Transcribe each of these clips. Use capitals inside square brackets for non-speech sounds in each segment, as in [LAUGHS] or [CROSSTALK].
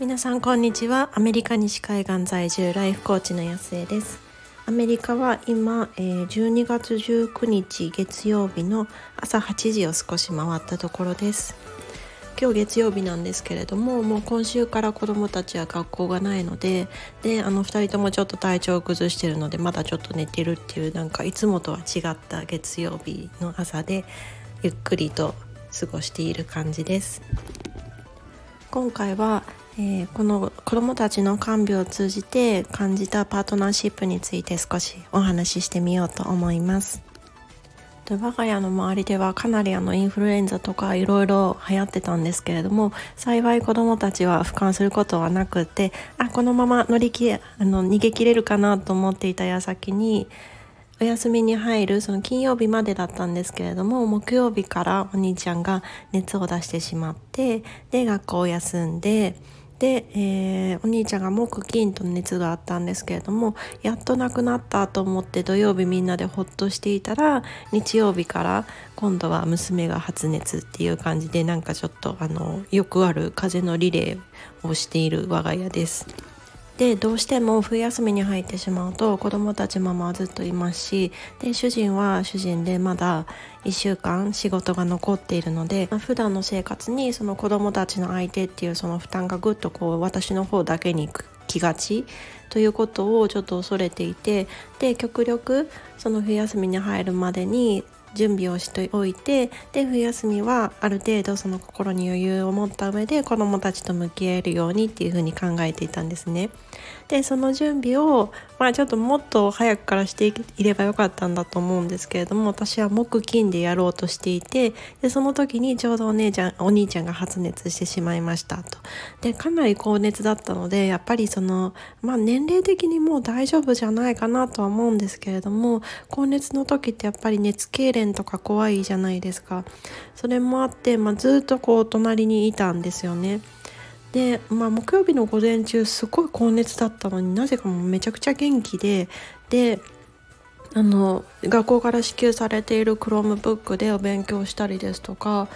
皆さんこんにちは。アメリカ西海岸在住ライフコーチの安江です。アメリカは今、え、12月19日月曜日の朝8時を少し回ったところです。今日月曜日なんですけれどももう今週から子どもたちは学校がないのでであの2人ともちょっと体調を崩してるのでまだちょっと寝てるっていうなんかいつもとは違った月曜日の朝でゆっくりと過ごしている感じです今回はえー、この子どもたちの看病を通じて感じたパートナーシップについて少しお話ししてみようと思います。我が家の周りではかなりあのインフルエンザとかいろいろ流行ってたんですけれども幸い子どもたちは俯瞰することはなくてあこのまま乗り切れあの逃げ切れるかなと思っていた矢先にお休みに入るその金曜日までだったんですけれども木曜日からお兄ちゃんが熱を出してしまってで学校を休んで。で、えー、お兄ちゃんが木金と熱があったんですけれどもやっと亡くなったと思って土曜日みんなでほっとしていたら日曜日から今度は娘が発熱っていう感じでなんかちょっとあのよくある風邪のリレーをしている我が家です。でどうしても冬休みに入ってしまうと子供たちママはずっといますしで主人は主人でまだ1週間仕事が残っているので、まあ、普段の生活にその子供たちの相手っていうその負担がぐっとこう私の方だけに来がちということをちょっと恐れていてで極力その冬休みに入るまでに準備をしておいてで冬休みはある程度その心に余裕を持った上で子どもたちと向き合えるようにっていうふうに考えていたんですね。でその準備を、まあ、ちょっともっと早くからしていればよかったんだと思うんですけれども私は木金でやろうとしていてでその時にちょうどお姉ちゃんお兄ちゃんが発熱してしまいましたと。でかなり高熱だったのでやっぱりその、まあ、年齢的にもう大丈夫じゃないかなとは思うんですけれども高熱の時ってやっぱり熱痙攣とか怖いじゃないですか。それもあって、まあ、ずっとこう隣にいたんですよね。で、まあ、木曜日の午前中すごい高熱だったのになぜかもうめちゃくちゃ元気でであの学校から支給されている Chromebook でお勉強したりですとか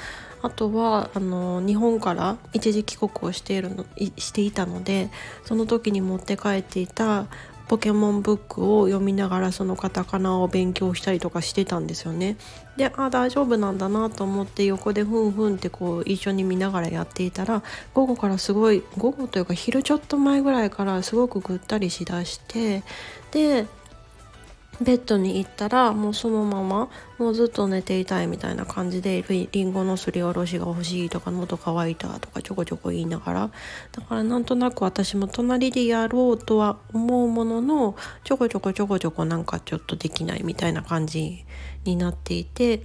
あとはあの日本から一時帰国をしているのしていたのでその時に持って帰っていたポケモンブックを読みながらそのカタカナを勉強したりとかしてたんですよね。であ大丈夫なんだなと思って横でふんふんってこう一緒に見ながらやっていたら午後からすごい午後というか昼ちょっと前ぐらいからすごくぐったりしだしてでベッドに行ったらもうそのままもうずっと寝ていたいみたいな感じでりんごのすりおろしが欲しいとか喉乾いたとかちょこちょこ言いながら。だからなんとなく私も隣でやろうとは思うもののちょこちょこちょこちょこなんかちょっとできないみたいな感じになっていて。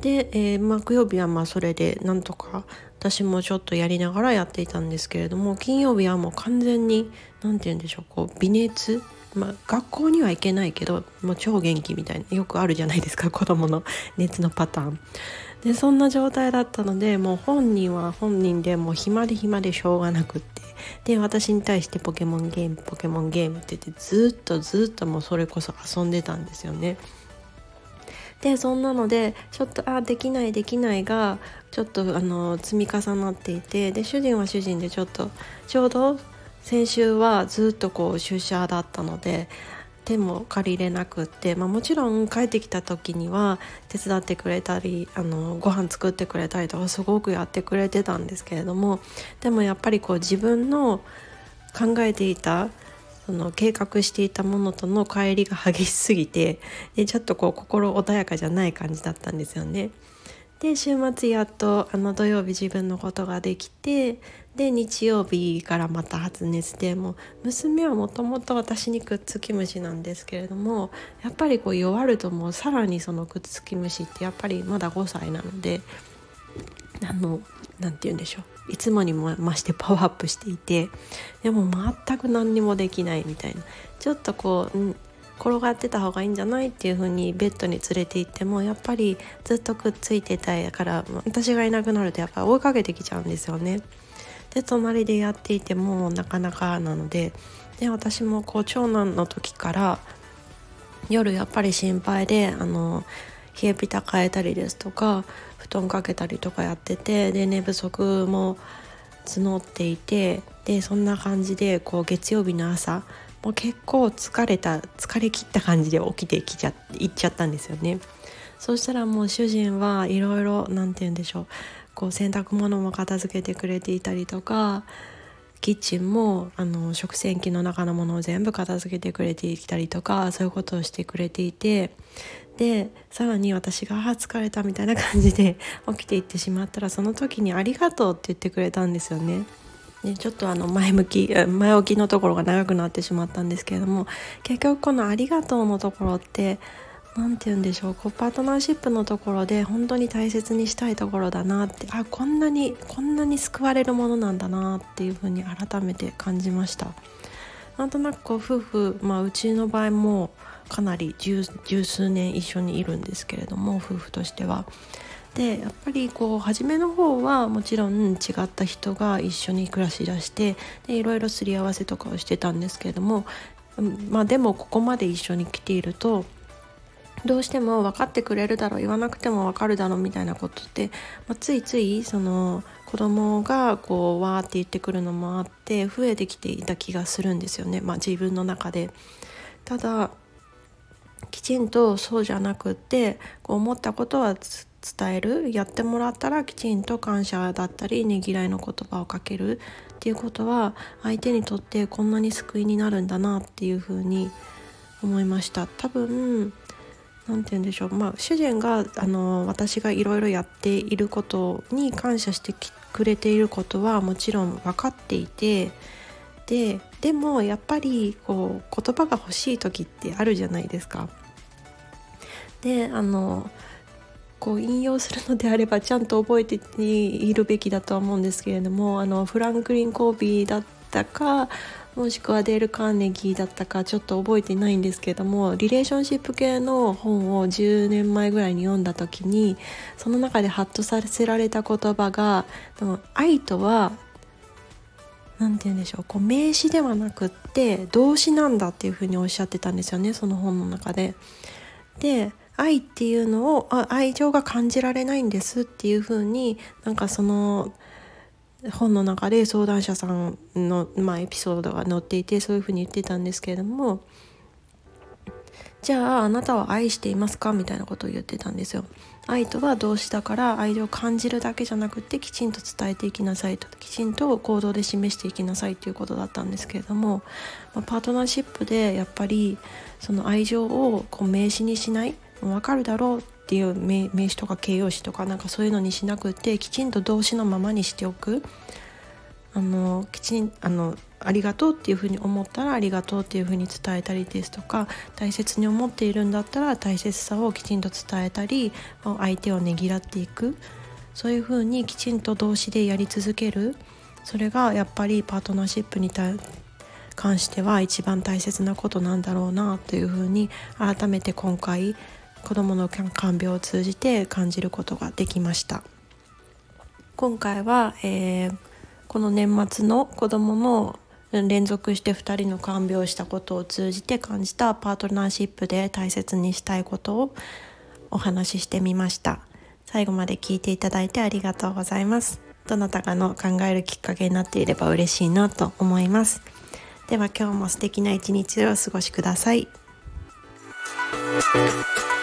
で、えー、木曜日はまあそれでなんとか私もちょっとやりながらやっていたんですけれども金曜日はもう完全に何て言うんでしょうこう微熱まあ、学校には行けないけどもう超元気みたいなよくあるじゃないですか [LAUGHS] 子供の熱のパターン。でそんな状態だったのでもう本人は本人でもう暇で暇でしょうがなくって。で私に対してポケモンゲームポケモンゲームって言ってずっとずっともうそれこそ遊んでたんですよね。でそんなのでちょっとあできないできないがちょっとあの積み重なっていてで主人は主人でちょっとちょうど先週はずっとこう出社だったので手も借りれなくって、まあ、もちろん帰ってきた時には手伝ってくれたりあのご飯作ってくれたりとかすごくやってくれてたんですけれどもでもやっぱりこう自分の考えていたその計画していたものとの乖離が激しすぎてでちょっとこう心穏やかじゃない感じだったんですよね。で週末やっとあの土曜日自分のことができてで日曜日からまた発熱でも娘はもともと私にくっつき虫なんですけれどもやっぱりこう弱るともうさらにそのくっつき虫ってやっぱりまだ5歳なのであの何て言うんでしょう。いつもにも増してパワーアップしていてでも全く何にもできないみたいな。ちょっとこう転がってた方がいいんじゃないっていう風にベッドに連れて行ってもやっぱりずっとくっついてたいから私がいなくなるとやっぱ追いかけてきちゃうんですよね。で隣でやっていてもなかなかなのでで私もこう長男の時から夜やっぱり心配であの冷えピタ変えたりですとか布団かけたりとかやっててで寝不足も募っていてでそんな感じでこう月曜日の朝もう結構疲れた疲れ切った感じで起きてきちゃ行っちゃったんですよね。そしたらもう主人はいろいろ何て言うんでしょうこう洗濯物も片付けてくれていたりとかキッチンもあの食洗機の中のものを全部片付けてくれてきたりとかそういうことをしてくれていてでさらに私が「あ疲れた」みたいな感じで起きていってしまったらその時に「ありがとう」って言ってくれたんですよね。ね、ちょっとあの前向き前置きのところが長くなってしまったんですけれども結局この「ありがとう」のところって何て言うんでしょうこうパートナーシップのところで本当に大切にしたいところだなってあこんなにこんなに救われるものなんだなっていうふうに改めて感じました。なんとなくこう夫婦まあうちの場合もかなり十数年一緒にいるんですけれども夫婦としては。でやっぱりこう初めの方はもちろん違った人が一緒に暮らしだしてでいろいろすり合わせとかをしてたんですけれどもまあでもここまで一緒に来ているとどうしても分かってくれるだろう言わなくても分かるだろうみたいなことって、まあ、ついついその子供がこうわーって言ってくるのもあって増えてきていた気がするんですよね、まあ、自分の中で。ただきちんとそうじゃなくってこう思ったことは伝えるやってもらったらきちんと感謝だったりねぎらいの言葉をかけるっていうことは相手にとってこんなに救いになるんだなっていうふうに思いました多分何て言うんでしょうまあ主人があの私がいろいろやっていることに感謝してくれていることはもちろん分かっていてででもやっぱりこう言葉が欲しい時ってあるじゃないですか。であのこう引用するのであればちゃんと覚えているべきだとは思うんですけれどもあのフランクリン・コービーだったかもしくはデール・カーネギーだったかちょっと覚えてないんですけどもリレーションシップ系の本を10年前ぐらいに読んだ時にその中でハッとさせられた言葉が愛とは何て言うんでしょうこう名詞ではなくって動詞なんだっていうふうにおっしゃってたんですよねその本の中で。で愛っていうのをあ愛情が感じられないんですっていうふうになんかその本の中で相談者さんの、まあ、エピソードが載っていてそういうふうに言ってたんですけれどもじゃああなたは愛していますかみたいなことを言ってたんですよ。愛とは動詞だから愛情を感じるだけじゃなくてきちんと伝えていきなさいときちんと行動で示していきなさいということだったんですけれども、まあ、パートナーシップでやっぱりその愛情をこう名詞にしない分かるだろうっていう名詞とか形容詞とかなんかそういうのにしなくてきちんと動詞のままにしておく。あのきちんあのありがとうっていうふうに思ったらありがとうっていうふうに伝えたりですとか大切に思っているんだったら大切さをきちんと伝えたり相手をねぎらっていく。そういうふうにきちんと動詞でやり続ける。それがやっぱりパートナーシップに関しては一番大切なことなんだろうなというふうに改めて今回子どもの看病を通じて感じることができました。今回は、えー、この年末の子どもの連続して2人の看病をしたことを通じて感じたパートナーシップで大切にしたいことをお話ししてみました。最後まで聞いていただいてありがとうございます。どなたかの考えるきっかけになっていれば嬉しいなと思います。では今日も素敵な一日をお過ごしください。Thank you.